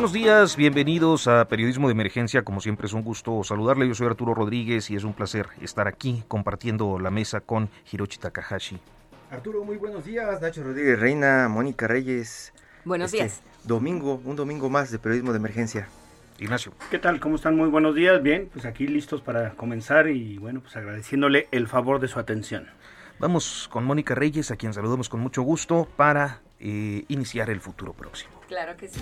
Buenos días, bienvenidos a Periodismo de Emergencia. Como siempre es un gusto saludarle. Yo soy Arturo Rodríguez y es un placer estar aquí compartiendo la mesa con Hiroshi Takahashi. Arturo, muy buenos días. Nacho Rodríguez Reina, Mónica Reyes. Buenos Este, días. Domingo, un domingo más de Periodismo de Emergencia. Ignacio. ¿Qué tal? ¿Cómo están? Muy buenos días. Bien, pues aquí listos para comenzar y bueno, pues agradeciéndole el favor de su atención. Vamos con Mónica Reyes, a quien saludamos con mucho gusto para eh, iniciar el futuro próximo. Claro que sí.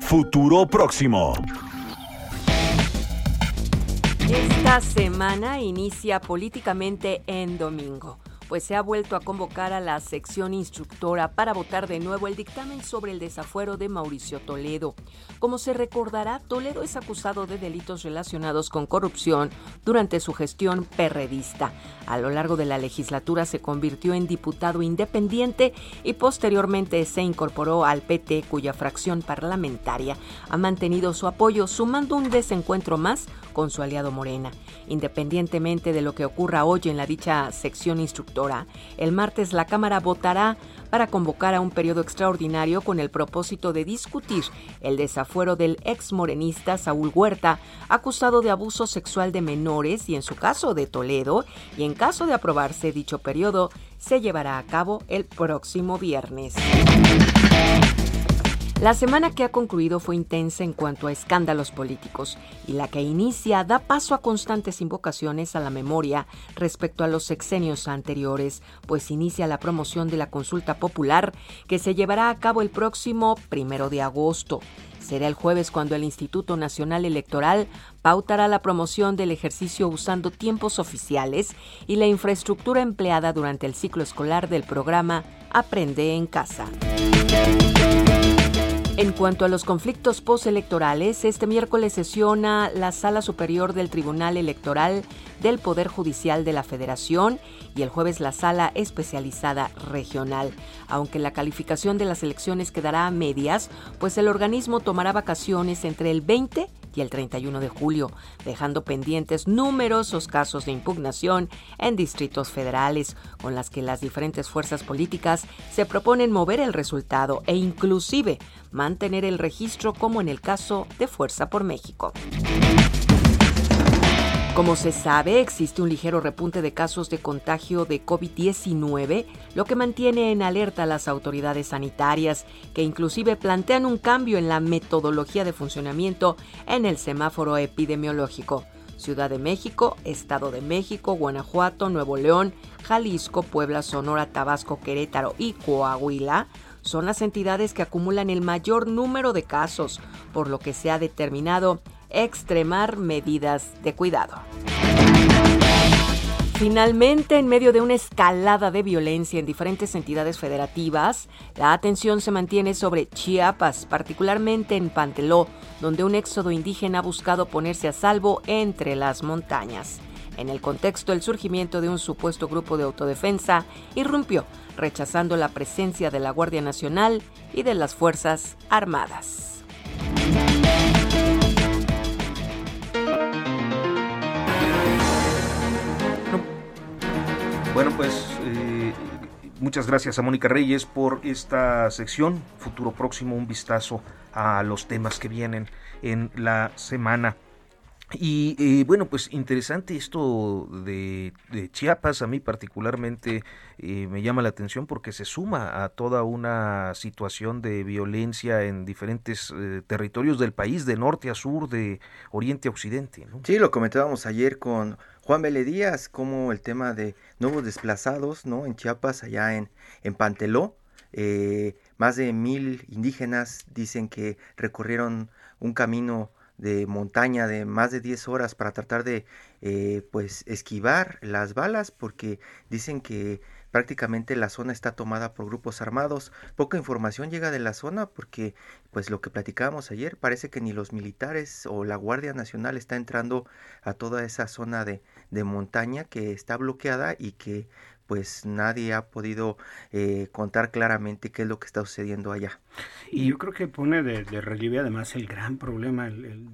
Futuro próximo. Esta semana inicia políticamente en domingo, pues se ha vuelto a convocar a la sección instructora para votar de nuevo el dictamen sobre el desafuero de Mauricio Toledo. Como se recordará, Toledo es acusado de delitos relacionados con corrupción durante su gestión perredista. A lo largo de la legislatura se convirtió en diputado independiente y posteriormente se incorporó al PT, cuya fracción parlamentaria ha mantenido su apoyo, sumando un desencuentro más con su aliado Morena. Independientemente de lo que ocurra hoy en la dicha sección instructora, el martes la Cámara votará para convocar a un periodo extraordinario con el propósito de discutir el desafuero del ex morenista Saúl Huerta, acusado de abuso sexual de menores y en su caso de Toledo, y en caso de aprobarse dicho periodo, se llevará a cabo el próximo viernes. La semana que ha concluido fue intensa en cuanto a escándalos políticos y la que inicia da paso a constantes invocaciones a la memoria respecto a los sexenios anteriores, pues inicia la promoción de la consulta popular que se llevará a cabo el próximo primero de agosto. Será el jueves cuando el Instituto Nacional Electoral pautará la promoción del ejercicio usando tiempos oficiales y la infraestructura empleada durante el ciclo escolar del programa Aprende en Casa. En cuanto a los conflictos postelectorales, este miércoles sesiona la Sala Superior del Tribunal Electoral del Poder Judicial de la Federación y el jueves la Sala Especializada Regional. Aunque la calificación de las elecciones quedará a medias, pues el organismo tomará vacaciones entre el 20 y el 31 de julio, dejando pendientes numerosos casos de impugnación en distritos federales, con las que las diferentes fuerzas políticas se proponen mover el resultado e inclusive mantener el registro como en el caso de Fuerza por México. Como se sabe, existe un ligero repunte de casos de contagio de COVID-19, lo que mantiene en alerta a las autoridades sanitarias, que inclusive plantean un cambio en la metodología de funcionamiento en el semáforo epidemiológico. Ciudad de México, Estado de México, Guanajuato, Nuevo León, Jalisco, Puebla, Sonora, Tabasco, Querétaro y Coahuila son las entidades que acumulan el mayor número de casos, por lo que se ha determinado extremar medidas de cuidado. Finalmente, en medio de una escalada de violencia en diferentes entidades federativas, la atención se mantiene sobre Chiapas, particularmente en Panteló, donde un éxodo indígena ha buscado ponerse a salvo entre las montañas. En el contexto, el surgimiento de un supuesto grupo de autodefensa irrumpió, rechazando la presencia de la Guardia Nacional y de las Fuerzas Armadas. Bueno, pues eh, muchas gracias a Mónica Reyes por esta sección. Futuro próximo, un vistazo a los temas que vienen en la semana. Y bueno, pues interesante esto de, Chiapas, a mí particularmente eh, me llama la atención porque se suma a toda una situación de violencia en diferentes eh, territorios del país, de norte a sur, de oriente a occidente. ¿no? Sí, lo comentábamos ayer con Juan Vélez Díaz, como el tema de nuevos desplazados ¿no? en Chiapas, allá en, en Panteló. Eh, más de mil indígenas dicen que recorrieron un camino de montaña de más de 10 horas para tratar de eh, pues esquivar las balas porque dicen que prácticamente la zona está tomada por grupos armados. Poca información llega de la zona porque pues lo que platicábamos ayer parece que ni los militares o la Guardia Nacional está entrando a toda esa zona de, de montaña que está bloqueada y que pues nadie ha podido eh, contar claramente qué es lo que está sucediendo allá. Y yo creo que pone de, relieve además el gran problema,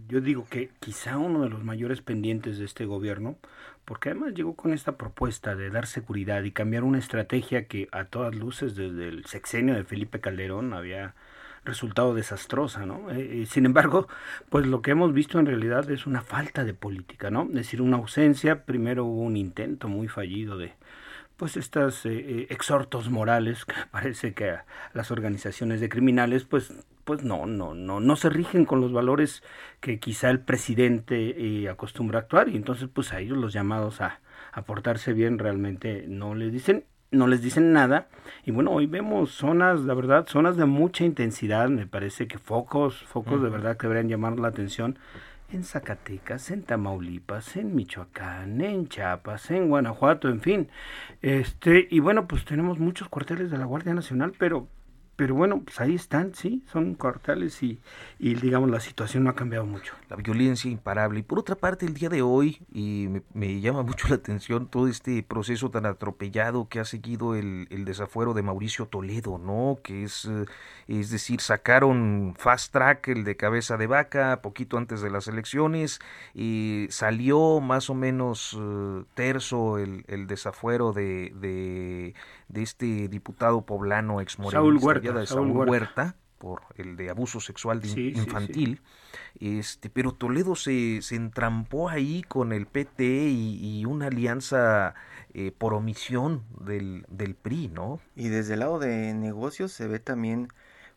yo digo que quizá uno de los mayores pendientes de este gobierno, porque además llegó con esta propuesta de dar seguridad y cambiar una estrategia que a todas luces desde el sexenio de Felipe Calderón había resultado desastrosa, ¿no? Eh, sin embargo, pues lo que hemos visto en realidad es una falta de política, ¿no? Es decir, una ausencia, primero hubo un intento muy fallido de, pues estos eh, eh, exhortos morales que parece que a las organizaciones de criminales pues pues no no no no se rigen con los valores que quizá el presidente eh, acostumbra a actuar. Y entonces pues a ellos los llamados a, a portarse bien realmente no les dicen no les dicen nada. Y bueno hoy vemos zonas la verdad zonas de mucha intensidad. Me parece que focos focos de verdad que deberían llamar la atención en Zacatecas, en Tamaulipas, en Michoacán, en Chiapas, en Guanajuato, en fin. Este, y bueno, pues tenemos muchos cuarteles de la Guardia Nacional, pero pero bueno, pues ahí están, sí, son cuartales y, y, digamos la situación no ha cambiado mucho. La violencia imparable. Y por otra parte, el día de hoy, y me, llama mucho la atención todo este proceso tan atropellado que ha seguido el, el desafuero de Mauricio Toledo, ¿no? Que es, eh, es decir, sacaron fast track el de cabeza de vaca poquito antes de las elecciones y salió más o menos uh, terzo el, el desafuero de, de, de, este diputado poblano ex Saúl Huerta de Saúl, Huerta. por el de abuso sexual infantil. Este, pero Toledo se, se, entrampó ahí con el PT y, una alianza eh, por omisión del, del PRI, ¿no? Y desde el lado de negocios se ve también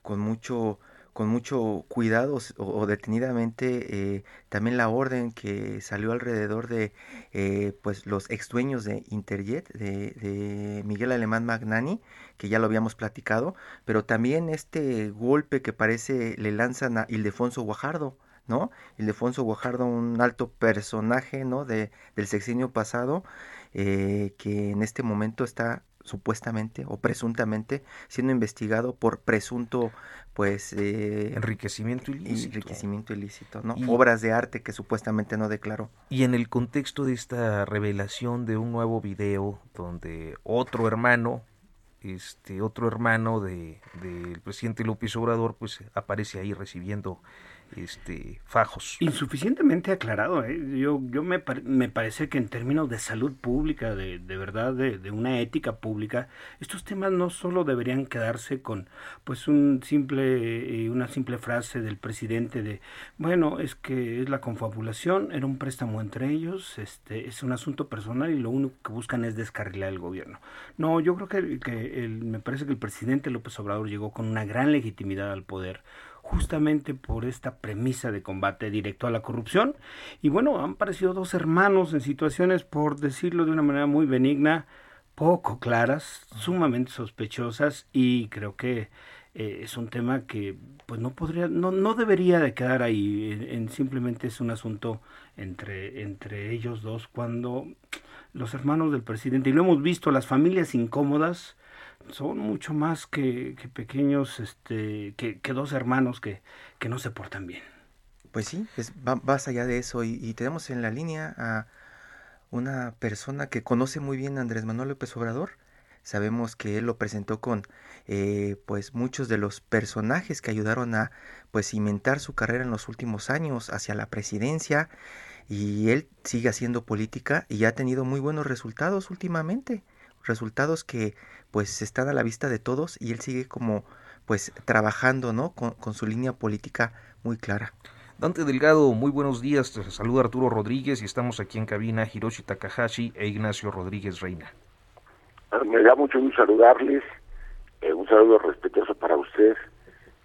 con mucho con mucho cuidado o, detenidamente eh, también la orden que salió alrededor de eh, pues los ex dueños de Interjet de, Miguel Alemán Magnani que ya lo habíamos platicado pero también este golpe que parece le lanzan a Ildefonso Guajardo ¿no? Ildefonso Guajardo un alto personaje ¿no? de, del sexenio pasado eh, que en este momento está supuestamente o presuntamente siendo investigado por presunto pues eh, enriquecimiento ilícito. enriquecimiento ilícito no obras de arte que supuestamente no declaró. Y en el contexto de esta revelación de un nuevo video donde otro hermano este otro hermano de del presidente López Obrador pues aparece ahí recibiendo este, fajos. Insuficientemente aclarado. ¿eh? Yo, yo me, me, parece que en términos de salud pública, de, de verdad, de, de, una ética pública, estos temas no solo deberían quedarse con pues un simple, eh, una simple frase del presidente de, bueno, es que es la confabulación, era un préstamo entre ellos, este, es un asunto personal y lo único que buscan es descarrilar el gobierno. No, yo creo que, que el, me parece que el presidente López Obrador llegó con una gran legitimidad al poder justamente por esta premisa de combate directo a la corrupción. Y bueno, han parecido dos hermanos en situaciones, por decirlo de una manera muy benigna, poco claras, sumamente sospechosas y creo que eh, es un tema que pues no podría, no, no debería de quedar ahí, en, simplemente es un asunto entre, entre ellos dos cuando los hermanos del presidente, y lo hemos visto, las familias incómodas, son mucho más que, pequeños, este, que, dos hermanos que, que, no se portan bien. Pues sí, es, va más allá de eso y, tenemos en la línea a una persona que conoce muy bien a Andrés Manuel López Obrador. Sabemos que él lo presentó con eh, pues muchos de los personajes que ayudaron a pues cimentar su carrera en los últimos años hacia la presidencia y él sigue haciendo política y ha tenido muy buenos resultados últimamente resultados que pues están a la vista de todos y él sigue como pues trabajando, ¿no? Con, su línea política muy clara. Dante Delgado, muy buenos días. Te saluda Arturo Rodríguez y estamos aquí en cabina Hiroshi Takahashi e Ignacio Rodríguez Reina. Ah, me da mucho gusto saludarles. Eh, un saludo respetuoso para usted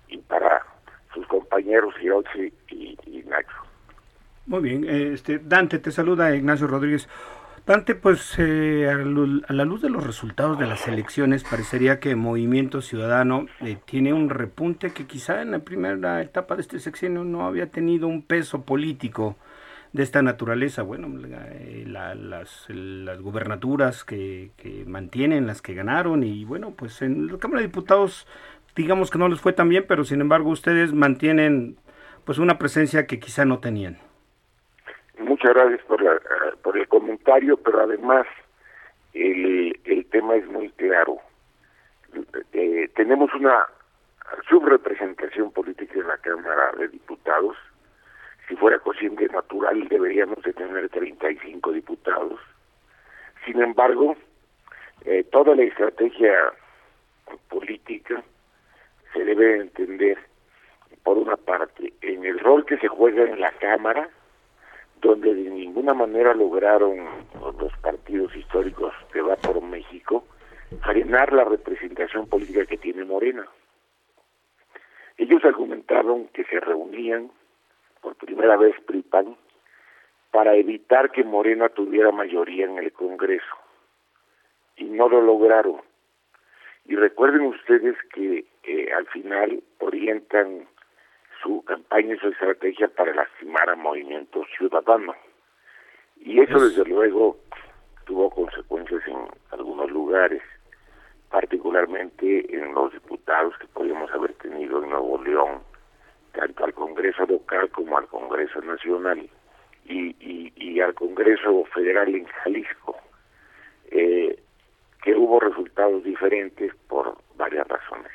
y para sus compañeros Hiroshi y, Ignacio. Muy bien, este Dante te saluda Ignacio Rodríguez. Dante, pues eh, a la luz de los resultados de las elecciones, parecería que Movimiento Ciudadano eh, tiene un repunte que quizá en la primera etapa de este sexenio no había tenido un peso político de esta naturaleza. Bueno, eh, las, las gubernaturas que, que mantienen, las que ganaron, y bueno, pues en la Cámara de Diputados, digamos que no les fue tan bien, pero sin embargo ustedes mantienen pues una presencia que quizá no tenían. Muchas gracias por, la, por el comentario, pero además el, el tema es muy claro. Eh, tenemos una subrepresentación política en la Cámara de Diputados. Si fuera cociente natural deberíamos de tener 35 diputados. Sin embargo, eh, toda la estrategia política se debe entender, por una parte, en el rol que se juega en la Cámara, donde de ninguna manera lograron los partidos históricos que va por México frenar la representación política que tiene Morena. Ellos argumentaron que se reunían por primera vez PRIPAN para evitar que Morena tuviera mayoría en el Congreso y no lo lograron. Y recuerden ustedes que eh, al final orientan su campaña y su estrategia para lastimar a Movimiento Ciudadano. Y eso desde luego tuvo consecuencias en algunos lugares, particularmente en los diputados que podríamos haber tenido en Nuevo León, tanto al Congreso local como al Congreso Nacional y, y, al Congreso Federal en Jalisco, eh, que hubo resultados diferentes por varias razones.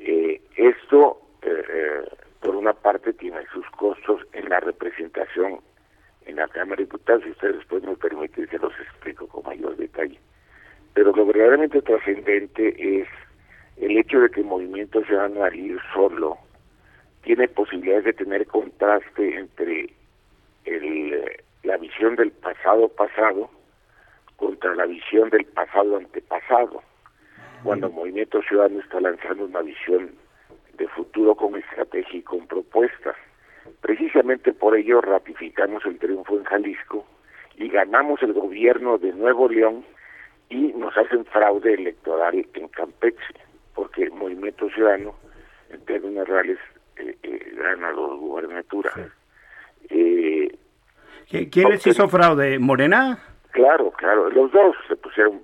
Eh, esto eh, por una parte tiene sus costos en la representación en la Cámara de Diputados, y ustedes después me permiten se los explico con mayor detalle. Pero lo verdaderamente trascendente es el hecho de que el movimiento ciudadano al solo tiene posibilidades de tener contraste entre el, la visión del pasado pasado contra la visión del pasado antepasado, cuando el movimiento ciudadano está lanzando una visión de futuro con estrategia y con propuestas. Precisamente por ello ratificamos el triunfo en Jalisco y ganamos el gobierno de Nuevo León y nos hacen fraude electoral en Campeche, porque el Movimiento Ciudadano, en términos reales, eh, eh, gana las gubernaturas. Eh, ¿Quién les hizo fraude? ¿Morena? Claro, claro, los dos se pusieron,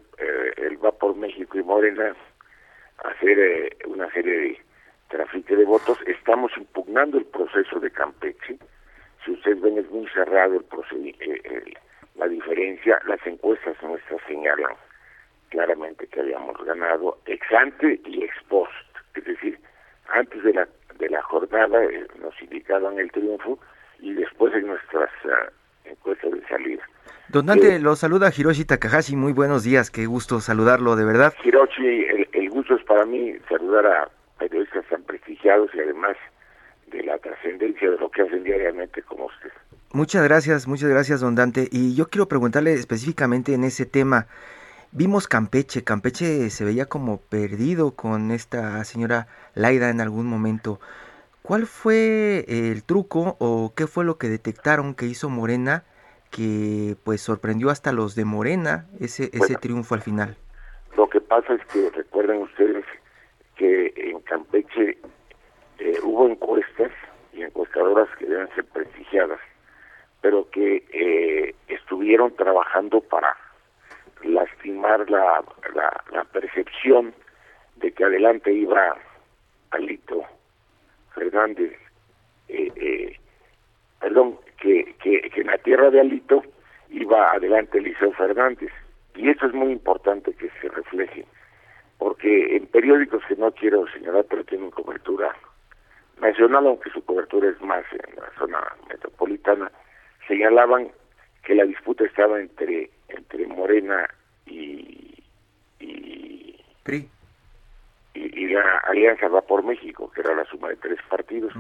el va por México y Morena, a hacer una serie de trafique de votos, estamos impugnando el proceso de Campeche. Si ustedes ven, es muy cerrado el eh, la diferencia. Las encuestas nuestras señalan claramente que habíamos ganado ex ante y ex post. Es decir, antes de la, de la jornada eh, nos indicaban el triunfo y después en nuestras uh, encuestas de salida. Don Dante, eh, lo saluda Hiroshi Takahashi, muy buenos días, qué gusto saludarlo, de verdad. Hiroshi, el gusto es para mí saludar a periodistas tan prestigiados y además de la trascendencia de lo que hacen diariamente como usted. Muchas gracias, muchas gracias, don Dante. Y yo quiero preguntarle específicamente en ese tema. Vimos Campeche, Campeche se veía como perdido con esta señora Laida en algún momento. ¿Cuál fue el truco o qué fue lo que detectaron que hizo Morena que pues sorprendió hasta los de Morena ese, ese triunfo al final? Lo que pasa es que recuerden ustedes que en Campeche eh, hubo encuestas y encuestadoras que deben ser prestigiadas, pero que eh, estuvieron trabajando para lastimar la, la, percepción de que adelante iba Alito Fernández, eh, perdón, que, que, que en la tierra de Alito iba adelante Eliseo Fernández. Y eso es muy importante que se refleje porque en periódicos que no quiero señalar, pero tienen cobertura nacional, aunque su cobertura es más en la zona metropolitana, señalaban que la disputa estaba entre entre Morena y y, y, la Alianza Va por México, que era la suma de tres partidos.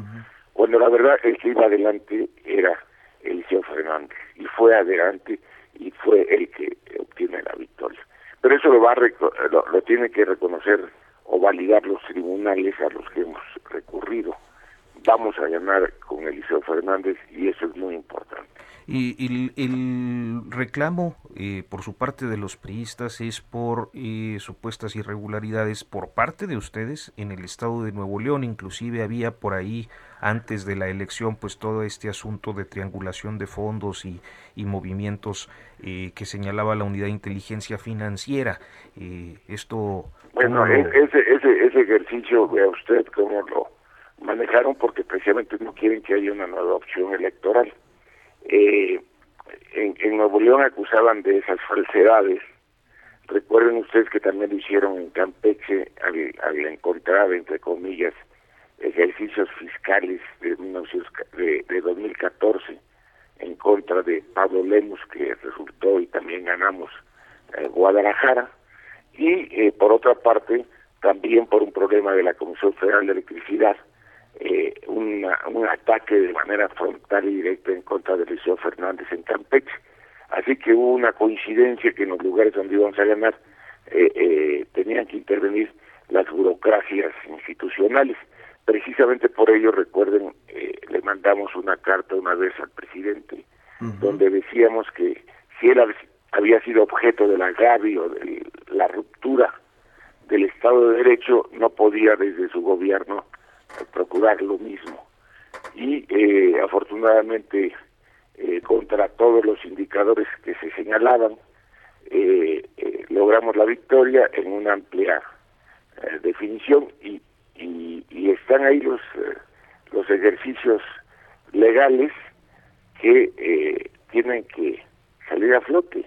cuando la verdad el que iba adelante era Eliseo Fernández y fue adelante y fue el que obtiene la victoria. Pero eso lo va lo, lo tiene que reconocer o validar los tribunales a los que hemos recurrido. Vamos a ganar con Eliseo Fernández y eso es muy importante. Y, el, reclamo eh, por su parte de los priistas es por eh, supuestas irregularidades por parte de ustedes en el estado de Nuevo León. Inclusive había por ahí antes de la elección pues todo este asunto de triangulación de fondos y, y movimientos eh, que señalaba la unidad de inteligencia financiera. esto... Bueno, e, ese, ese, ese ejercicio, vea usted cómo lo manejaron porque precisamente no quieren que haya una nueva opción electoral eh, en, Nuevo León acusaban de esas falsedades. Recuerden ustedes que también lo hicieron en Campeche al, al encontrar, entre comillas, ejercicios fiscales de, de, de 2014 en contra de Pablo Lemus, que resultó y también ganamos eh, Guadalajara. Y eh, por otra parte, también por un problema de la Comisión Federal de Electricidad, eh, un ataque de manera frontal y directa en contra de Eliseo Fernández en Campeche. Así que hubo una coincidencia que en los lugares donde íbamos a ganar eh, eh, tenían que intervenir las burocracias institucionales. Precisamente por ello, recuerden, eh, le mandamos una carta una vez al presidente, donde decíamos que si él había sido objeto del agravio, de la ruptura del Estado de Derecho, no podía desde su gobierno procurar lo mismo. Y eh, afortunadamente, eh, contra todos los indicadores que se señalaban, eh, logramos la victoria en una amplia definición y, y, están ahí los, los ejercicios legales que tienen que salir a flote.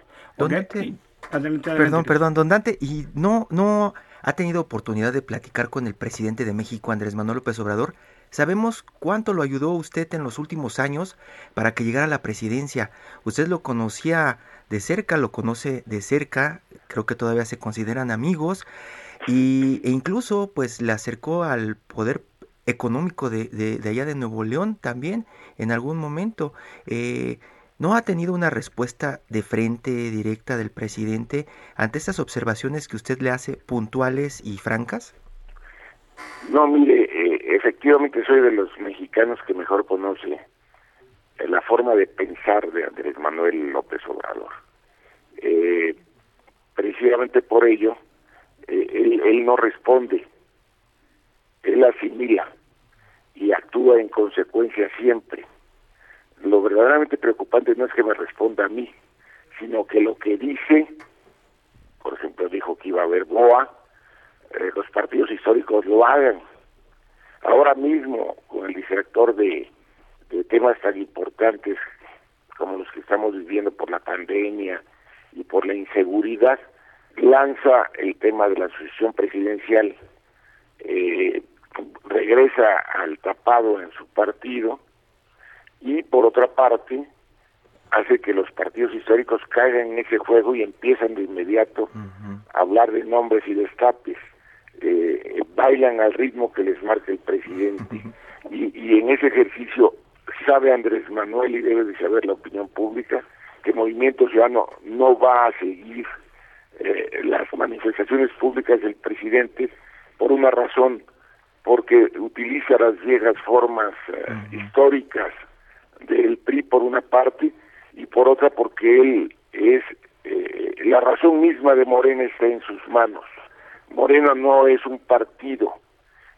perdón, perdón, don Dante, y no, no ha tenido oportunidad de platicar con el presidente de México, Andrés Manuel López Obrador. Sabemos cuánto lo ayudó usted en los últimos años para que llegara a la presidencia. Usted lo conocía de cerca, lo conoce de cerca, creo que todavía se consideran amigos y, e incluso pues le acercó al poder económico de, de, allá de Nuevo León también en algún momento. Eh, ¿No ha tenido una respuesta de frente directa del presidente ante estas observaciones que usted le hace puntuales y francas? No, mire, eh, efectivamente soy de los mexicanos que mejor conoce eh, la forma de pensar de Andrés Manuel López Obrador. Eh, precisamente por ello, él, él no responde, él asimila y actúa en consecuencia siempre lo verdaderamente preocupante no es que me responda a mí, sino que lo que dice, por ejemplo, dijo que iba a haber BOA, eh, los partidos históricos lo hagan. Ahora mismo, con el director de, de temas tan importantes como los que estamos viviendo por la pandemia y por la inseguridad, lanza el tema de la sucesión presidencial, eh, regresa al tapado en su partido, y por otra parte hace que los partidos históricos caigan en ese juego y empiezan de inmediato a hablar de nombres y destapes, eh, bailan al ritmo que les marca el presidente. Y, y en ese ejercicio sabe Andrés Manuel y debe de saber la opinión pública que Movimiento Ciudadano no va a seguir eh, las manifestaciones públicas del presidente por una razón, porque utiliza las viejas formas eh, históricas del PRI por una parte y por otra porque él es eh, la razón misma de Morena está en sus manos. Morena no es un partido,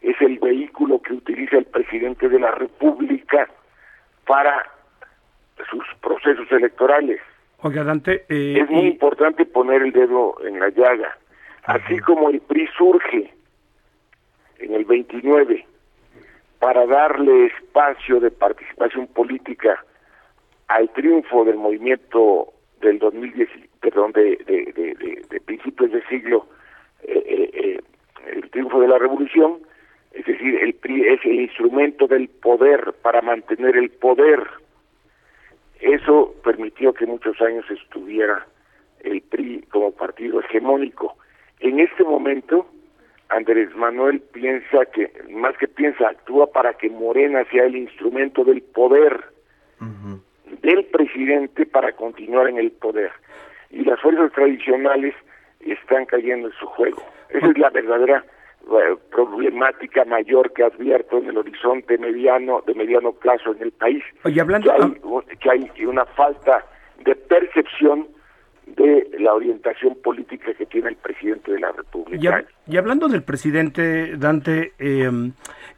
es el vehículo que utiliza el presidente de la República para sus procesos electorales. Oiga, Dante, eh, es muy importante poner el dedo en la llaga. Así como el PRI surge en el 29 para darle espacio de participación política al triunfo del movimiento del 2010, perdón, de, de, de, principios de siglo, eh, eh, eh, el triunfo de la revolución, es decir, el PRI es el instrumento del poder para mantener el poder. Eso permitió que muchos años estuviera el PRI como partido hegemónico. En este momento, Andrés Manuel piensa que, más que piensa, actúa para que Morena sea el instrumento del poder del presidente para continuar en el poder. Y las fuerzas tradicionales están cayendo en su juego. Esa es la verdadera eh, problemática mayor que advierto en el horizonte mediano de mediano plazo en el país. hablando... que hay una falta de percepción de la orientación política que tiene el presidente de la República. Y, hablando del presidente Dante, em,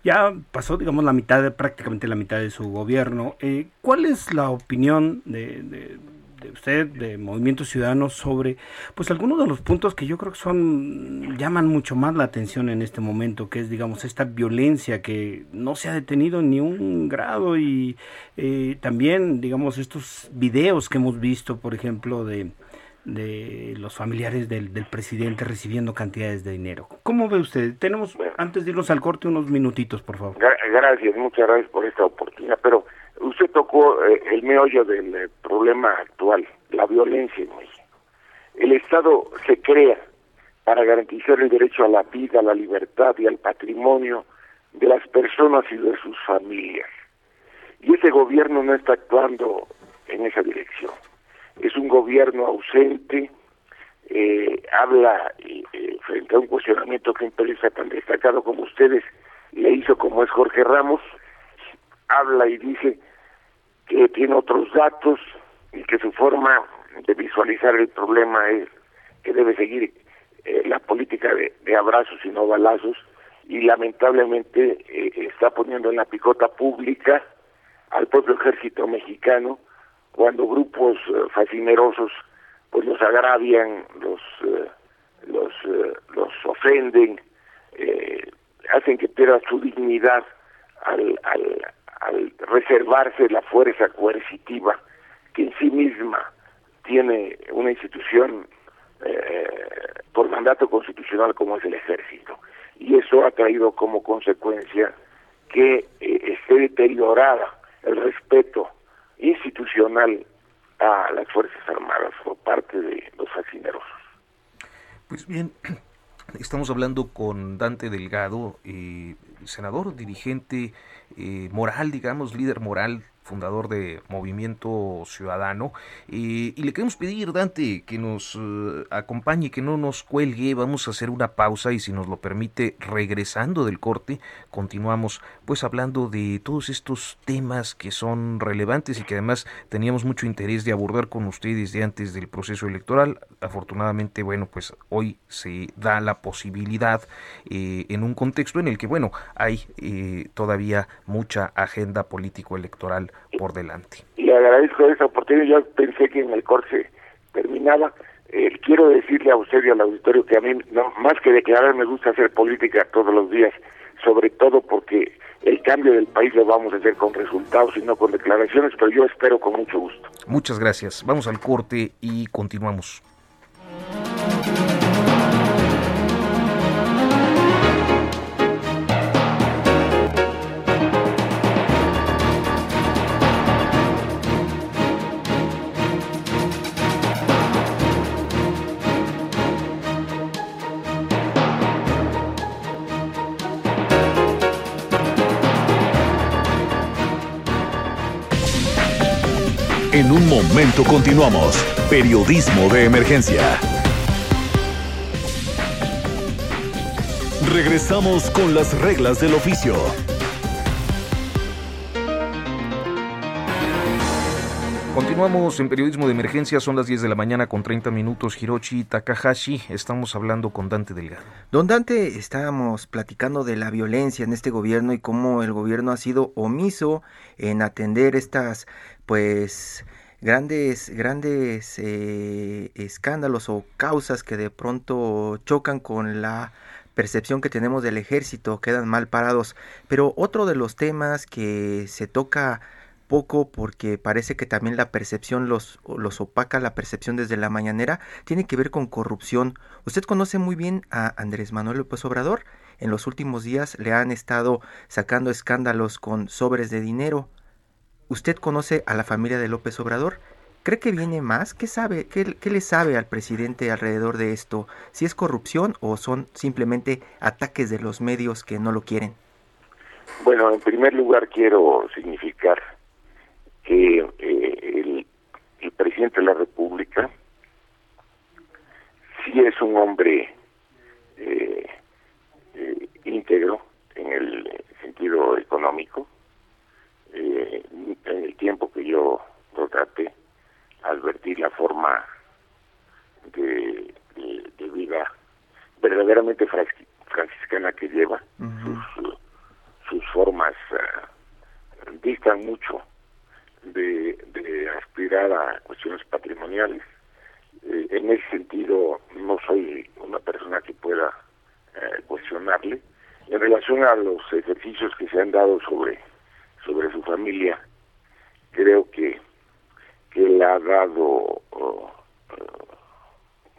ya pasó, digamos, la mitad, de, prácticamente la mitad de su gobierno. Eh, ¿Cuál es la opinión de, usted, de Movimiento Ciudadano, sobre, pues, algunos de los puntos que yo creo que son llaman mucho más la atención en este momento, que es, digamos, esta violencia que no se ha detenido ni un grado y eh, también, digamos, estos videos que hemos visto, por ejemplo, de de los familiares del, presidente recibiendo cantidades de dinero. ¿Cómo ve usted? Tenemos, antes de irnos al corte, unos minutitos, por favor. Gracias, muchas gracias por esta oportunidad, pero usted tocó eh, el meollo del eh, problema actual, la violencia en México. El Estado se crea para garantizar el derecho a la vida, a la libertad y al patrimonio de las personas y de sus familias. Y ese gobierno no está actuando en esa dirección es un gobierno ausente, eh, habla eh, frente a un cuestionamiento que un periodista tan destacado como ustedes le hizo como es Jorge Ramos, habla y dice que tiene otros datos y que su forma de visualizar el problema es que debe seguir eh, la política de, de, abrazos y no balazos y lamentablemente está poniendo en la picota pública al propio ejército mexicano cuando grupos eh, fascinerosos pues los agravian, los eh, los eh, los ofenden, hacen que pierda su dignidad al, al, al reservarse la fuerza coercitiva que en sí misma tiene una institución por mandato constitucional como es el ejército. Y eso ha traído como consecuencia que esté deteriorada el respeto institucional a las Fuerzas Armadas por parte de los fascinerosos. Pues bien, estamos hablando con Dante Delgado, eh, senador, dirigente eh, moral, digamos, líder moral fundador de Movimiento Ciudadano. y le queremos pedir, Dante, que nos eh, acompañe, que no nos cuelgue. Vamos a hacer una pausa y si nos lo permite, regresando del corte, continuamos pues hablando de todos estos temas que son relevantes y que además teníamos mucho interés de abordar con ustedes de antes del proceso electoral. Afortunadamente, bueno, pues hoy se da la posibilidad eh, en un contexto en el que, bueno, hay eh, todavía mucha agenda político-electoral por delante. Y agradezco esa oportunidad, yo pensé que en el corte terminaba. Eh, quiero decirle a usted y al auditorio que a mí, no, más que declarar, me gusta hacer política todos los días, sobre todo porque el cambio del país lo vamos a hacer con resultados y no con declaraciones, pero yo espero con mucho gusto. Muchas gracias. Vamos al corte y continuamos. En un momento continuamos. Periodismo de emergencia. Regresamos con las reglas del oficio. Continuamos en periodismo de emergencia, son las 10 de la mañana con 30 minutos. Hiroshi Takahashi, estamos hablando con Dante Delgado. Don Dante, estábamos platicando de la violencia en este gobierno y cómo el gobierno ha sido omiso en atender estas, pues, grandes, grandes eh, escándalos o causas que de pronto chocan con la percepción que tenemos del ejército, quedan mal parados. Pero otro de los temas que se toca poco porque parece que también la percepción los, los opaca, la percepción desde la mañanera, tiene que ver con corrupción. Usted conoce muy bien a Andrés Manuel López Obrador. En los últimos días le han estado sacando escándalos con sobres de dinero. ¿Usted conoce a la familia de López Obrador? ¿Cree que viene más? ¿Qué sabe, qué, qué, le sabe al presidente alrededor de esto? ¿Si es corrupción o son simplemente ataques de los medios que no lo quieren? Bueno, en primer lugar quiero significar que eh, el, presidente de la República sí es un hombre eh, eh, íntegro en el sentido económico. Eh, en el tiempo que yo lo traté, advertir la forma de, de, de vida verdaderamente franciscana que lleva, uh -huh. sus, sus, formas uh, distan mucho de, de, aspirar a cuestiones patrimoniales. Eh, en ese sentido, no soy una persona que pueda eh, cuestionarle. En relación a los ejercicios que se han dado sobre, sobre su familia, creo que, que él ha dado uh,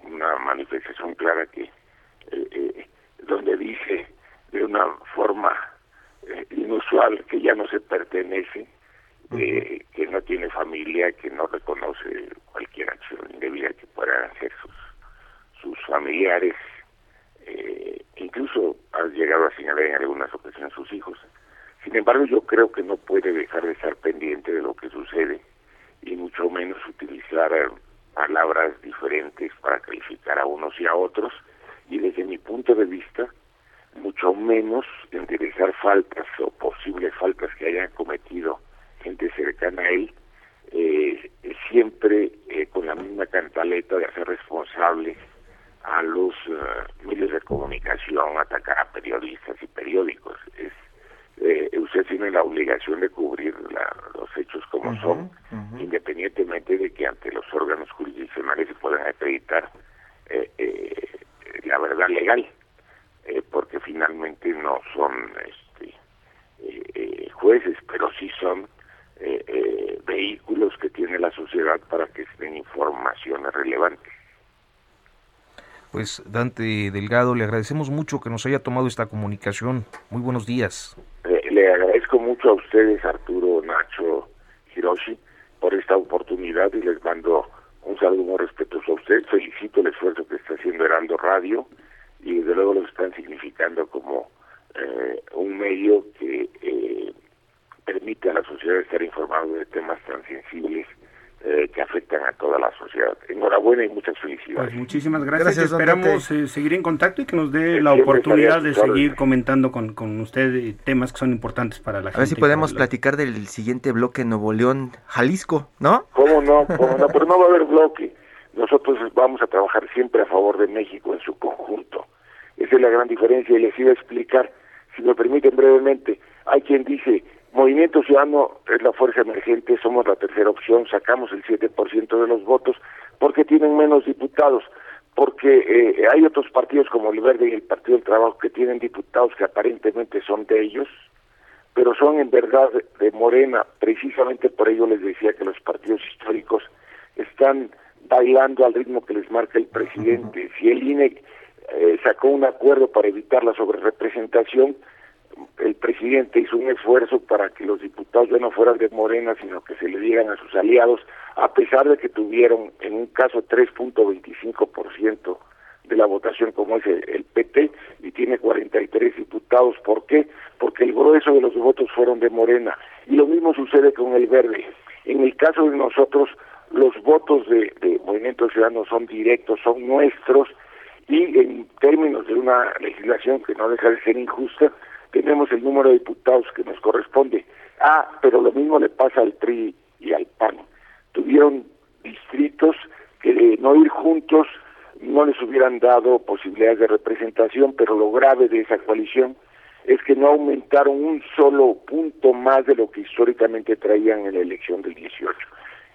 una manifestación clara que eh, eh, donde dice de una forma eh, inusual que ya no se pertenece, que no tiene familia, que no reconoce cualquier acción indebida que puedan hacer sus, sus familiares, incluso ha llegado a señalar en algunas ocasiones sus hijos. Sin embargo, yo creo que no puede dejar de estar pendiente de lo que sucede y mucho menos utilizar palabras diferentes para calificar a unos y a otros y desde mi punto de vista mucho menos enderezar faltas o posibles faltas que hayan cometido gente cercana a él eh, siempre eh, con la misma cantaleta de hacer responsable a los uh, medios de comunicación, atacar a periodistas y periódicos. Usted tiene la obligación de cubrir la, los hechos como uh -huh, son, uh -huh. independientemente de que ante los órganos jurisdiccionales se puedan acreditar eh, eh, la verdad legal, eh, porque finalmente no son este, jueces, pero sí son eh, vehículos que tiene la sociedad para que estén informaciones relevantes. Pues Dante Delgado, le agradecemos mucho que nos haya tomado esta comunicación. Muy buenos días. Le agradezco mucho a ustedes, Arturo, Nacho, Hiroshi, por esta oportunidad y les mando un saludo muy respetuoso a usted. Felicito el esfuerzo que está haciendo Heraldo Radio y desde luego lo están significando como eh, un medio que eh, permite a la sociedad estar informado de temas tan sensibles eh, que afectan a toda la sociedad. Enhorabuena y muchas felicidades. Pues muchísimas gracias. gracias Esperamos eh, seguir en contacto y que nos dé la oportunidad de seguir comentando con, con usted eh, temas que son importantes para la a gente. A ver si podemos platicar del siguiente bloque Nuevo León, Jalisco, ¿no? ¿Cómo no? ¿Cómo no? Pero no va a haber bloque. Nosotros vamos a trabajar siempre a favor de México en su conjunto. Esa es la gran diferencia y les iba a explicar, si me permiten brevemente, hay quien dice, Movimiento Ciudadano es la fuerza emergente, somos la tercera opción, sacamos el 7% de los votos porque tienen menos diputados, porque eh, hay otros partidos como el Verde y el Partido del Trabajo que tienen diputados que aparentemente son de ellos, pero son en verdad de Morena, precisamente por ello les decía que los partidos históricos están bailando al ritmo que les marca el presidente. Si el INE eh, sacó un acuerdo para evitar la sobrerepresentación, el presidente hizo un esfuerzo para que los diputados ya no fueran de Morena, sino que se le dieran a sus aliados, a pesar de que tuvieron en un caso 3.25% de la votación como es el, PT y tiene 43 diputados. ¿Por qué? Porque el grueso de los votos fueron de Morena. Y lo mismo sucede con el Verde. En el caso de nosotros, los votos de Movimiento Ciudadano son directos, son nuestros, y en términos de una legislación que no deja de ser injusta, tenemos el número de diputados que nos corresponde. Ah, pero lo mismo le pasa al PRI y al PAN. Tuvieron distritos que de no ir juntos no les hubieran dado posibilidades de representación, pero lo grave de esa coalición es que no aumentaron un solo punto más de lo que históricamente traían en la elección del 18.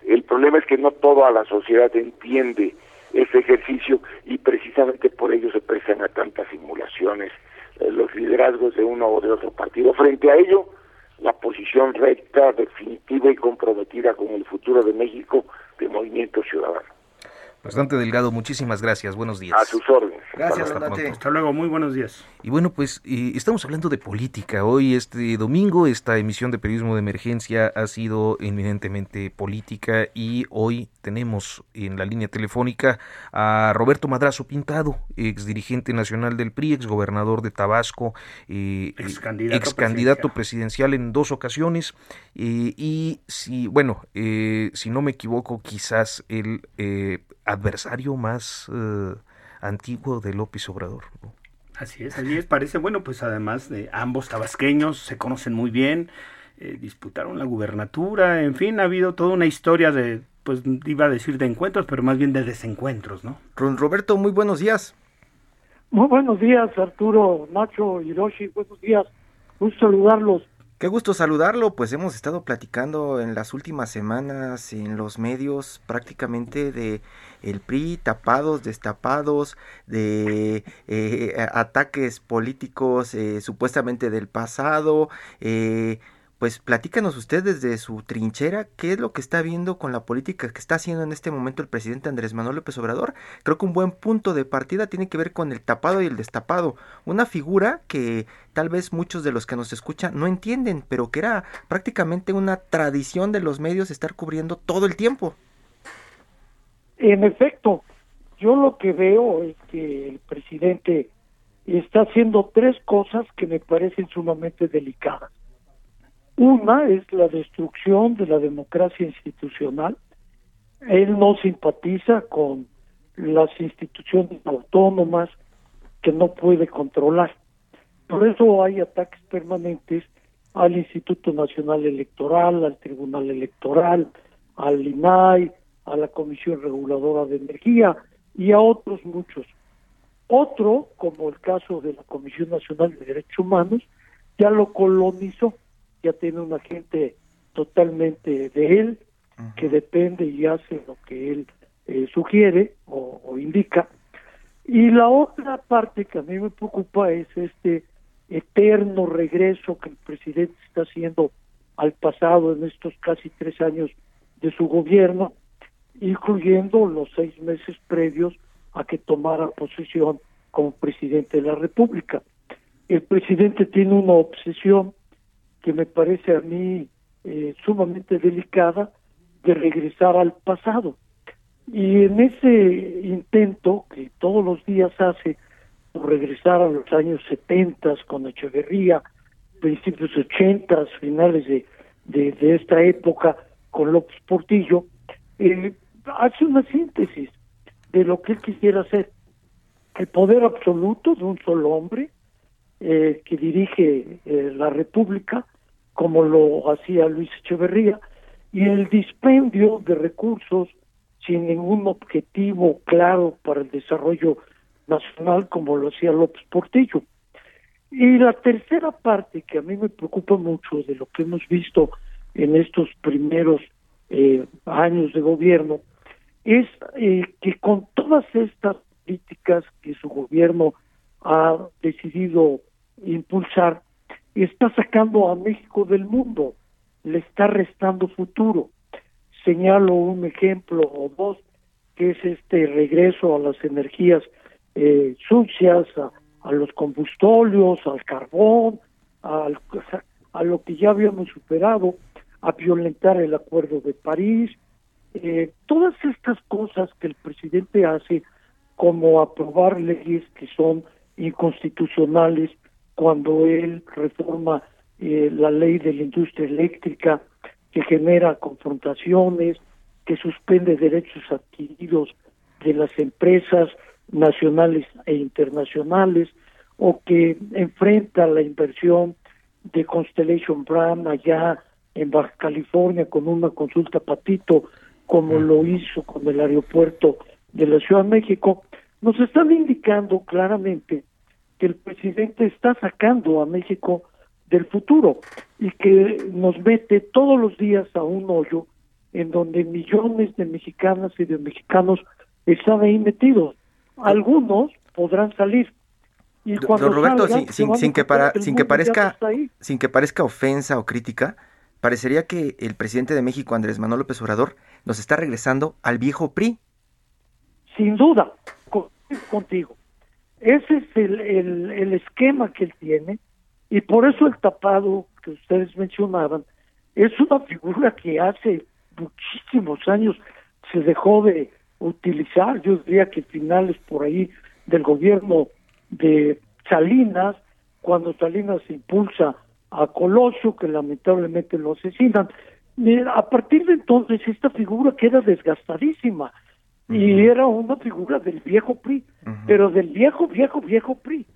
El problema es que no toda la sociedad entiende ese ejercicio y precisamente por ello se prestan a tantas simulaciones los liderazgos de uno o de otro partido. Frente a ello, la posición recta, definitiva y comprometida con el futuro de México de Movimiento Ciudadano. Bastante delgado, muchísimas gracias, buenos días. A sus órdenes. Gracias, Hasta pronto. Hasta luego, muy buenos días. Y bueno, pues eh, estamos hablando de política. Hoy, este domingo, esta emisión de periodismo de emergencia ha sido eminentemente política y hoy tenemos en la línea telefónica a Roberto Madrazo Pintado, ex dirigente nacional del PRI, ex gobernador de Tabasco, eh, Ex candidato ex candidato presidencial en dos ocasiones eh, y si, bueno, eh, si no me equivoco, quizás el eh, adversario más eh, antiguo de López Obrador. ¿no? Así es, así es. Parece, bueno, pues además de ambos tabasqueños se conocen muy bien, eh, disputaron la gubernatura, en fin, ha habido toda una historia de, pues iba a decir de encuentros, pero más bien de desencuentros, ¿no? Ron Roberto, muy buenos días. Muy buenos días, Arturo, Nacho, Hiroshi, buenos días. Un saludarlos. Qué gusto saludarlo, pues hemos estado platicando en las últimas semanas en los medios prácticamente de el PRI, tapados, destapados, de eh, ataques políticos eh, supuestamente del pasado. Eh, pues platícanos usted desde su trinchera qué es lo que está viendo con la política que está haciendo en este momento el presidente Andrés Manuel López Obrador. Creo que un buen punto de partida tiene que ver con el tapado y el destapado. Una figura que tal vez muchos de los que nos escuchan no entienden, pero que era prácticamente una tradición de los medios estar cubriendo todo el tiempo. En efecto, yo lo que veo es que el presidente está haciendo tres cosas que me parecen sumamente delicadas. Una es la destrucción de la democracia institucional. Él no simpatiza con las instituciones autónomas que no puede controlar. Por eso hay ataques permanentes al Instituto Nacional Electoral, al Tribunal Electoral, al INAI, a la Comisión Reguladora de Energía y a otros muchos. Otro, como el caso de la Comisión Nacional de Derechos Humanos, ya lo colonizó ya tiene un agente totalmente de él, que depende y hace lo que él eh, sugiere o, o, indica. Y la otra parte que a mí me preocupa es este eterno regreso que el presidente está haciendo al pasado en estos casi tres años de su gobierno, incluyendo los seis meses previos a que tomara posesión como presidente de la República. El presidente tiene una obsesión que me parece a mí eh, sumamente delicada de regresar al pasado. Y en ese intento que todos los días hace por regresar a los años 70 con Echeverría, principios 80, finales de, de, esta época con López Portillo, eh, hace una síntesis de lo que él quisiera hacer. El poder absoluto de un solo hombre, eh, que dirige eh, la República, como lo hacía Luis Echeverría, y el dispendio de recursos sin ningún objetivo claro para el desarrollo nacional, como lo hacía López Portillo. Y la tercera parte que a mí me preocupa mucho de lo que hemos visto en estos primeros eh, años de gobierno es eh, que con todas estas políticas que su gobierno ha decidido impulsar, está sacando a México del mundo, le está restando futuro. Señalo un ejemplo o dos, que es este regreso a las energías eh, sucias, a, a, los combustóleos, al carbón, al, a lo que ya habíamos superado, a violentar el Acuerdo de París, eh, todas estas cosas que el presidente hace, como aprobar leyes que son inconstitucionales, cuando él reforma eh, la ley de la industria eléctrica, que genera confrontaciones, que suspende derechos adquiridos de las empresas nacionales e internacionales, o que enfrenta la inversión de Constellation Brand allá en Baja California con una consulta patito, como lo hizo con el aeropuerto de la Ciudad de México, nos están indicando claramente que el presidente está sacando a México del futuro y que nos mete todos los días a un hoyo en donde millones de mexicanas y de mexicanos están ahí metidos. Algunos podrán salir. Y cuando Roberto, salgan, sin, sin, sin, que para, sin que parezca sin que parezca ofensa o crítica, parecería que el presidente de México, Andrés Manuel López Obrador, nos está regresando al viejo PRI. sin duda, contigo. Ese es el, el, el esquema que él tiene y por eso el tapado que ustedes mencionaban es una figura que hace muchísimos años se dejó de utilizar, yo diría que finales por ahí del gobierno de Salinas, cuando Salinas impulsa a Colosio, que lamentablemente lo asesinan. A partir de entonces esta figura queda desgastadísima y era una figura del viejo PRI, pero del viejo, viejo, viejo PRI.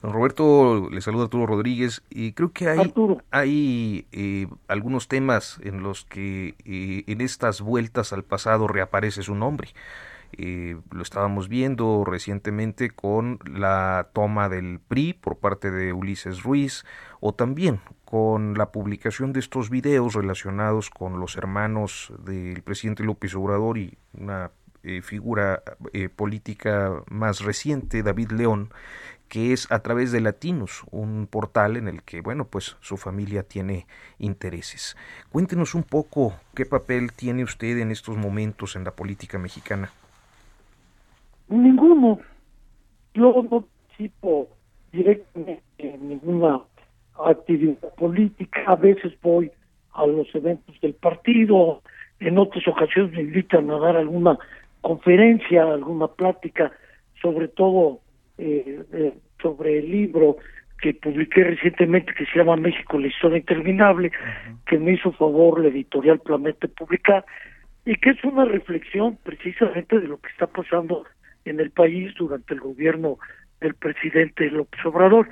Don Roberto, le saluda Arturo Rodríguez y creo que hay, hay eh, algunos temas en los que eh, en estas vueltas al pasado reaparece su nombre. Eh, lo estábamos viendo recientemente con la toma del PRI por parte de Ulises Ruiz o también con la publicación de estos videos relacionados con los hermanos del presidente López Obrador y una figura política más reciente, David León, que es a través de Latinos, un portal en el que, bueno, pues su familia tiene intereses. Cuéntenos un poco qué papel tiene usted en estos momentos en la política mexicana. Ninguno. Yo no participo directamente en ninguna actividad política. A veces voy a los eventos del partido, en otras ocasiones me invitan a dar alguna conferencia, alguna plática, sobre todo eh, eh, sobre el libro que publiqué recientemente que se llama México, la historia interminable, que me hizo favor la editorial Planeta publicar, y que es una reflexión precisamente de lo que está pasando en el país durante el gobierno del presidente López Obrador.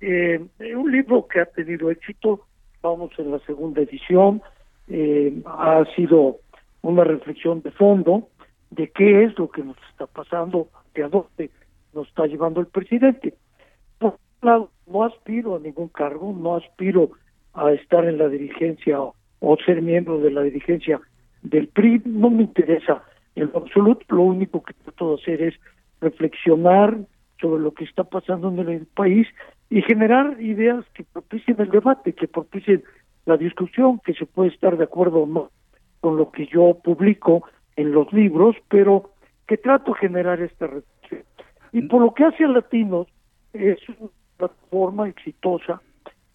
Eh, un libro que ha tenido éxito, vamos en la segunda edición, eh, ha sido una reflexión de fondo de qué es lo que nos está pasando, de a dónde nos está llevando el presidente. Por un lado, no aspiro a ningún cargo, no aspiro a estar en la dirigencia o, ser miembro de la dirigencia del PRI, no me interesa en lo absoluto, lo único que trato de hacer es reflexionar sobre lo que está pasando en el país y generar ideas que propicien el debate, que propicien la discusión, que se puede estar de acuerdo o no con lo que yo publico en los libros, pero que trato de generar esta reflexión. Y por lo que hace a Latinos, es una plataforma exitosa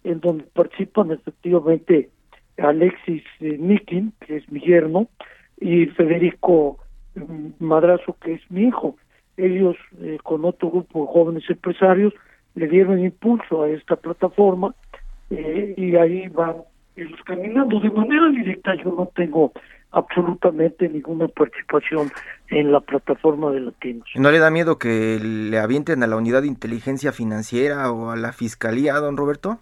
en donde participan efectivamente Alexis eh, Nikin, que es mi yerno, y Federico Madrazo, que es mi hijo. Ellos, eh, con otro grupo de jóvenes empresarios, le dieron impulso a esta plataforma eh, y ahí van ellos caminando. De manera directa yo no tengo absolutamente ninguna participación en la plataforma de latinos. ¿No le da miedo que le avienten a la unidad de inteligencia financiera o a la fiscalía, don Roberto?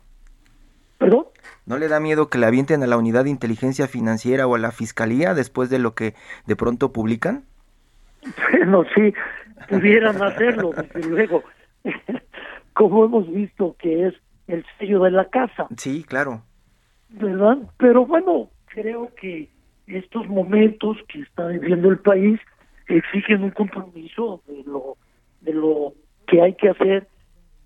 ¿Perdón? ¿No le da miedo que le avienten a la unidad de inteligencia financiera o a la fiscalía después de lo que de pronto publican? Bueno, sí, pudieran hacerlo, desde luego, como hemos visto que es el sello de la casa. Sí, claro. ¿Verdad? Pero bueno, creo que estos momentos que está viviendo el país exigen un compromiso de lo de lo que hay que hacer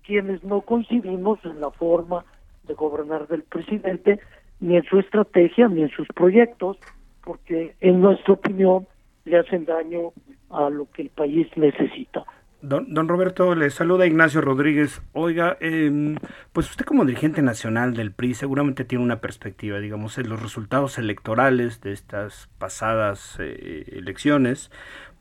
quienes no coincidimos en la forma de gobernar del presidente ni en su estrategia ni en sus proyectos porque en nuestra opinión le hacen daño a lo que el país necesita. Don, don, Roberto, le saluda Ignacio Rodríguez. Oiga, eh, pues usted como dirigente nacional del PRI seguramente tiene una perspectiva, digamos, en los resultados electorales de estas pasadas eh, elecciones,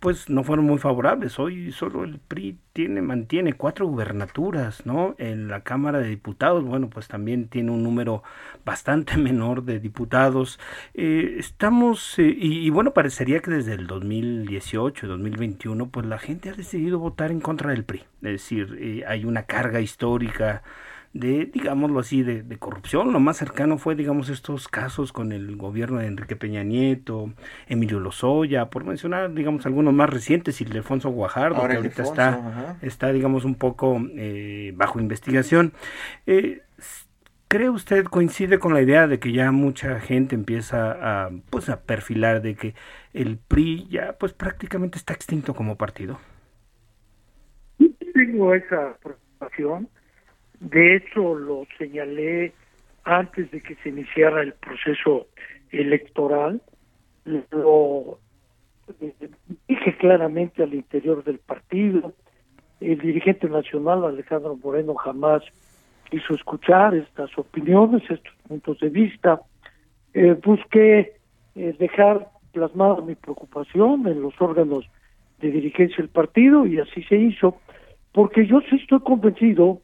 pues no fueron muy favorables. Hoy solo el PRI tiene, mantiene cuatro gubernaturas, ¿no? En la Cámara de Diputados, bueno, pues también tiene un número bastante menor de diputados. Eh, estamos, eh, y, bueno, parecería que desde el 2018, 2021, pues la gente ha decidido votar en contra del PRI. Es decir, eh, hay una carga histórica de, digámoslo así, de, corrupción. Lo más cercano fue, digamos, estos casos con el gobierno de Enrique Peña Nieto, Emilio Lozoya, por mencionar, digamos, algunos más recientes, y Alfonso Guajardo, que ahorita está, está, digamos, un poco eh, bajo investigación. Eh, ¿Cree usted, coincide con la idea de que ya mucha gente empieza a, pues, a perfilar de que el PRI ya, pues, prácticamente está extinto como partido? Tengo esa preocupación de hecho, lo señalé antes de que se iniciara el proceso electoral. Lo, eh, dije claramente al interior del partido, el dirigente nacional Alejandro Moreno jamás quiso escuchar estas opiniones, estos puntos de vista. Eh, busqué eh, dejar plasmada mi preocupación en los órganos de dirigencia del partido y así se hizo, porque yo sí estoy convencido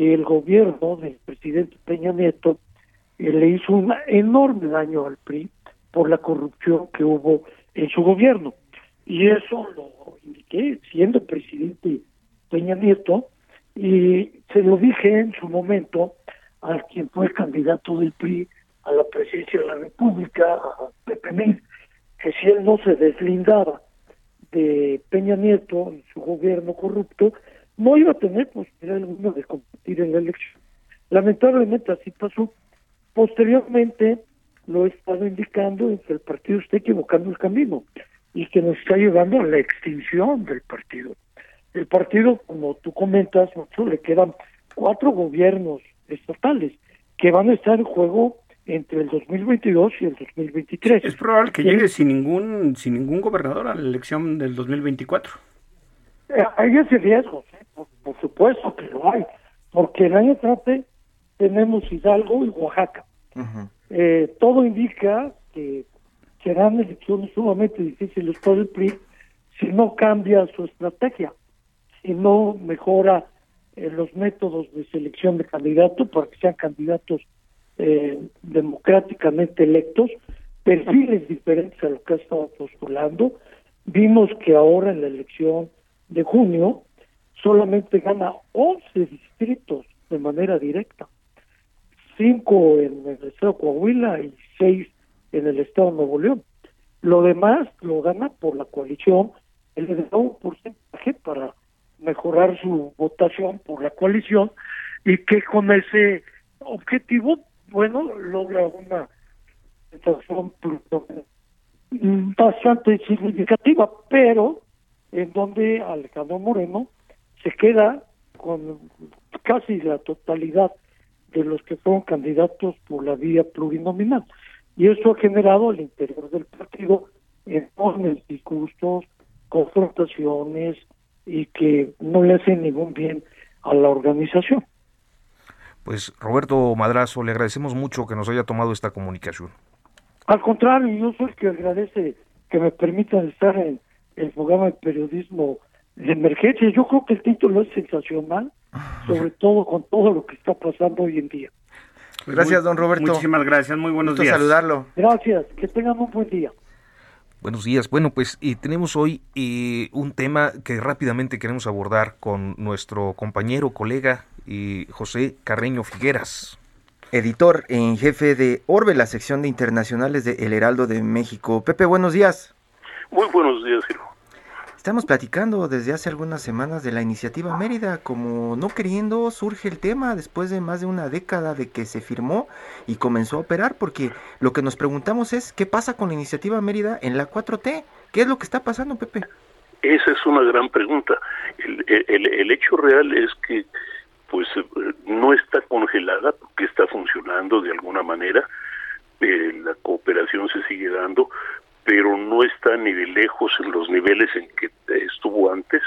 que el gobierno del presidente Peña Nieto eh, le hizo un enorme daño al PRI por la corrupción que hubo en su gobierno. Y eso lo indiqué siendo presidente Peña Nieto y se lo dije en su momento a quien fue candidato del PRI a la presidencia de la República, a Pepe Mil, que si él no se deslindaba de Peña Nieto y su gobierno corrupto, no iba a tener posibilidad alguna de competir en la elección. Lamentablemente así pasó. Posteriormente lo he estado indicando en que el partido está equivocando el camino y que nos está llevando a la extinción del partido. El partido, como tú comentas, mucho, le quedan cuatro gobiernos estatales que van a estar en juego entre el 2022 y el 2023. Es probable que llegue sin ningún sin ningún gobernador a la elección del 2024. Eh, hay ese riesgo, por, supuesto que lo hay, porque el año trate tenemos Hidalgo y Oaxaca. eh, todo indica que serán elecciones sumamente difíciles para el PRI si no cambia su estrategia, si no mejora eh, los métodos de selección de candidatos para que sean candidatos eh, democráticamente electos, perfiles diferentes a lo que ha estado postulando. Vimos que ahora en la elección de junio solamente gana 11 distritos de manera directa, 5 en el estado de Coahuila y 6 en el estado de Nuevo León. Lo demás lo gana por la coalición, él le da un porcentaje para mejorar su votación por la coalición y que con ese objetivo, bueno, logra una votación bastante significativa, pero en donde Alejandro Moreno se queda con casi la totalidad de los que fueron candidatos por la vía plurinominal. Y eso ha generado al interior del partido enormes disgustos, confrontaciones y que no le hacen ningún bien a la organización. Pues Roberto Madrazo, le agradecemos mucho que nos haya tomado esta comunicación. Al contrario, yo soy el que agradece que me permitan estar en el programa de periodismo de emergencia. Yo creo que el título es sensacional, sobre todo con todo lo que está pasando hoy en día. Gracias, don Roberto. Muchísimas gracias, muy buenos Gusto días. saludarlo. Gracias, que tengan un buen día. Buenos días. Bueno, pues tenemos hoy eh, un tema que rápidamente queremos abordar con nuestro compañero, colega y José Carreño Figueras. Editor en jefe de Orbe, la sección de internacionales de El Heraldo de México. Pepe, buenos días. Muy buenos días, Giro. Estamos platicando desde hace algunas semanas de la iniciativa Mérida, como no queriendo surge el tema después de más de una década de que se firmó y comenzó a operar, porque lo que nos preguntamos es, ¿qué pasa con la iniciativa Mérida en la 4T? ¿Qué es lo que está pasando, Pepe? Esa es una gran pregunta. El, el, el hecho real es que pues no está congelada, porque está funcionando de alguna manera, eh, la cooperación se sigue dando, pero no está ni de lejos en los niveles en que estuvo antes.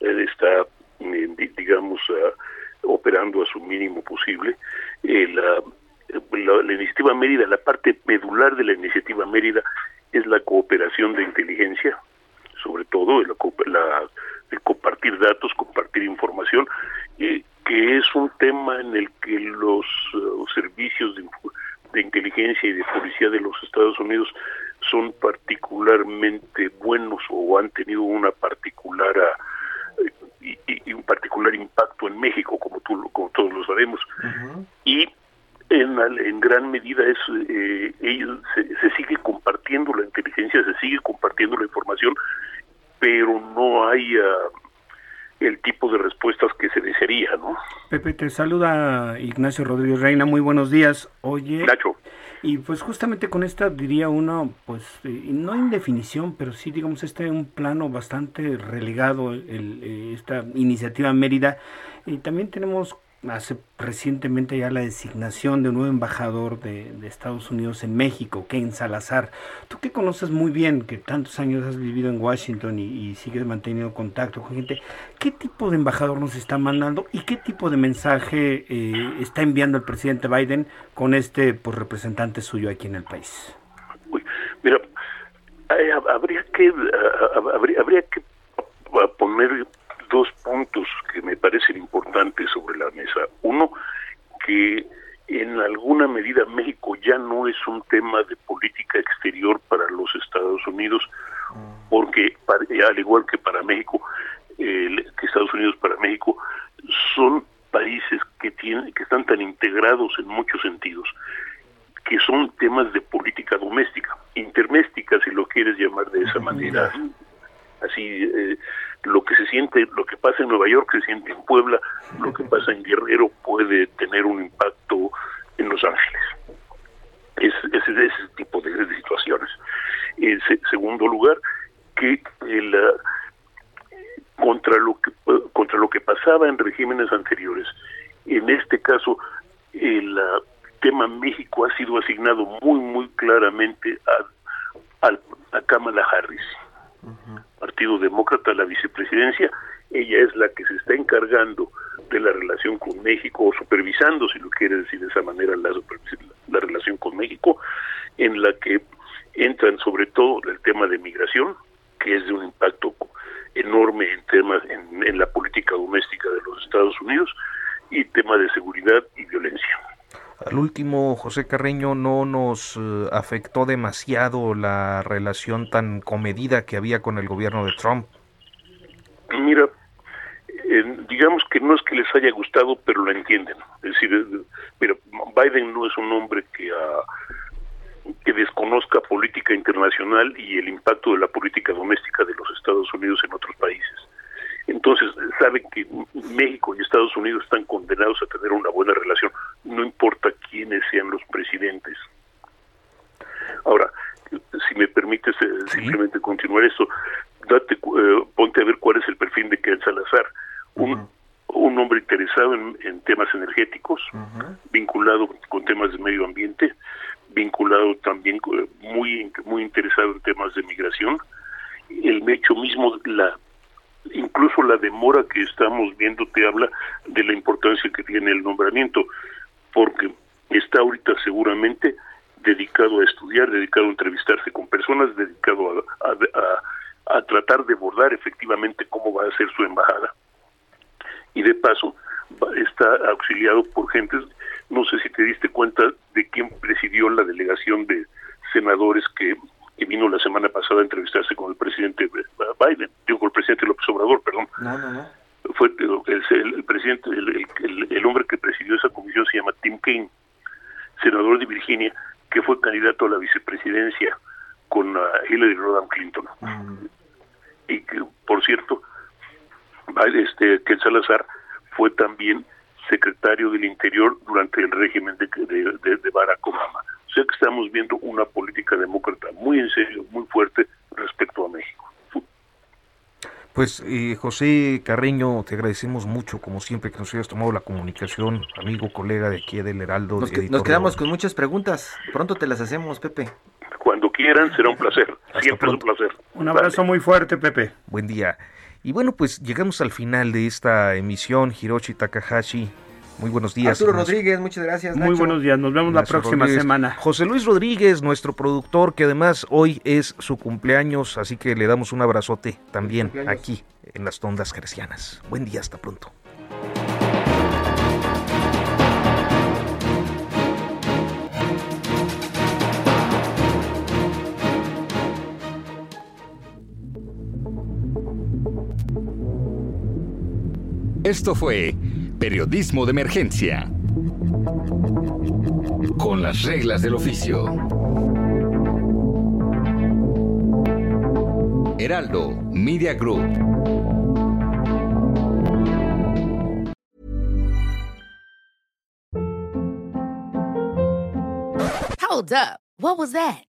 Está, eh, digamos, uh, operando a su mínimo posible. Eh, la, la, la, iniciativa Mérida, la parte medular de la iniciativa Mérida es la cooperación de inteligencia, sobre todo la, la, el compartir datos, compartir información, eh, que es un tema en el que los servicios de inteligencia y de policía de los Estados Unidos son particularmente buenos o han tenido una particular uh, y, y, un particular impacto en México, como, tú, como todos lo sabemos. Uh -huh. Y en, en, gran medida es eh, ellos se, se, sigue compartiendo la inteligencia, se sigue compartiendo la información, pero no hay uh, el tipo de respuestas que se desearía, ¿no? Pepe, te saluda Ignacio Rodríguez Reina, muy buenos días. Oye, Nacho. Y pues justamente con esta diría uno, pues eh, no en definición, pero sí digamos este un plano bastante relegado, el, eh, esta iniciativa Mérida. Y también tenemos hace recientemente ya la designación de un nuevo embajador de, Estados Unidos en México, Ken Salazar. Tú que conoces muy bien, que tantos años has vivido en Washington y, sigues manteniendo contacto con gente, ¿qué tipo de embajador nos está mandando y qué tipo de mensaje eh, está enviando el presidente Biden con este pues, representante suyo aquí en el país? mira, eh, habría que, eh, habría que poner dos puntos que me parecen importantes sobre la mesa. Uno, que en alguna medida México ya no es un tema de política exterior para los Estados Unidos, porque al igual que para México, que Estados Unidos para México, son países que tienen que están tan integrados en muchos sentidos que son temas de política doméstica, interméstica si lo quieres llamar de esa manera, así eh, lo que se siente, lo que pasa en Nueva York se siente en Puebla, lo que pasa en Guerrero puede tener un impacto en Los Ángeles. Es, ese tipo de, situaciones. En segundo lugar, que el, contra lo que contra lo que pasaba en regímenes anteriores, en este caso el tema México ha sido asignado muy muy claramente a, a, a Kamala Harris Partido Demócrata la vicepresidencia, ella es la que se está encargando de la relación con México, o supervisando, si lo quiere decir de esa manera, la, la relación con México, en la que entran sobre todo el tema de migración, que es de un impacto enorme en temas en, en la política doméstica de los Estados Unidos, y tema de seguridad y violencia. Al último, José Carreño, no nos eh, afectó demasiado la relación tan comedida que había con el gobierno de Trump. Mira, digamos que no es que les haya gustado, pero lo entienden. Es decir, pero Biden no es un hombre que, uh, que desconozca política internacional y el impacto de la política doméstica de los Estados Unidos en otros países. Entonces, sabe que México y Estados Unidos están condenados a tener una buena relación, los presidentes. Ahora, si me permites eh, simplemente continuar esto, date, eh, ponte a ver cuál es el perfil de Ken Salazar, un, un hombre interesado en, temas energéticos, vinculado con temas de medio ambiente, vinculado también eh, muy muy interesado en temas de migración. El hecho mismo, la incluso la demora que estamos viendo te habla de la importancia que tiene el nombramiento, porque está ahorita seguramente dedicado a estudiar, dedicado a entrevistarse con personas, dedicado a, a, tratar de abordar efectivamente cómo va a ser su embajada. Y de paso está auxiliado por gentes, no sé si te diste cuenta de quién presidió la delegación de senadores que que vino la semana pasada a entrevistarse con el presidente Biden, digo, con el presidente López Obrador, perdón. No, no, no. Fue el, el presidente, el, el, hombre que presidió esa comisión se llama Tim Kaine, senador de Virginia, que fue candidato a la vicepresidencia con uh, Hillary Rodham Clinton. Mm. Y que, por cierto, este Ken Salazar fue también secretario del Interior durante el régimen de, de, de Barack Obama. O sea que estamos viendo una política demócrata muy en serio, muy fuerte respecto a México. Pues eh, José Carreño, te agradecemos mucho, como siempre, que nos hayas tomado la comunicación, amigo, colega de aquí del Heraldo. Nos, nos quedamos con muchas preguntas. Pronto te las hacemos, Pepe. Cuando quieran, será un placer. Siempre es un placer. Un abrazo muy fuerte, Pepe. Buen día. Y bueno, pues llegamos al final de esta emisión, Hiroshi Takahashi. Muy buenos días. Arturo Rodríguez, muchas gracias. Muy buenos días, nos vemos la próxima semana. José Luis Rodríguez, nuestro productor, que además hoy es su cumpleaños, así que le damos un abrazote también aquí en las tondas gercianas. Buen día, hasta pronto. Esto fue Periodismo de emergencia. Con las reglas del oficio. Heraldo Media Group. Hold up. What was that?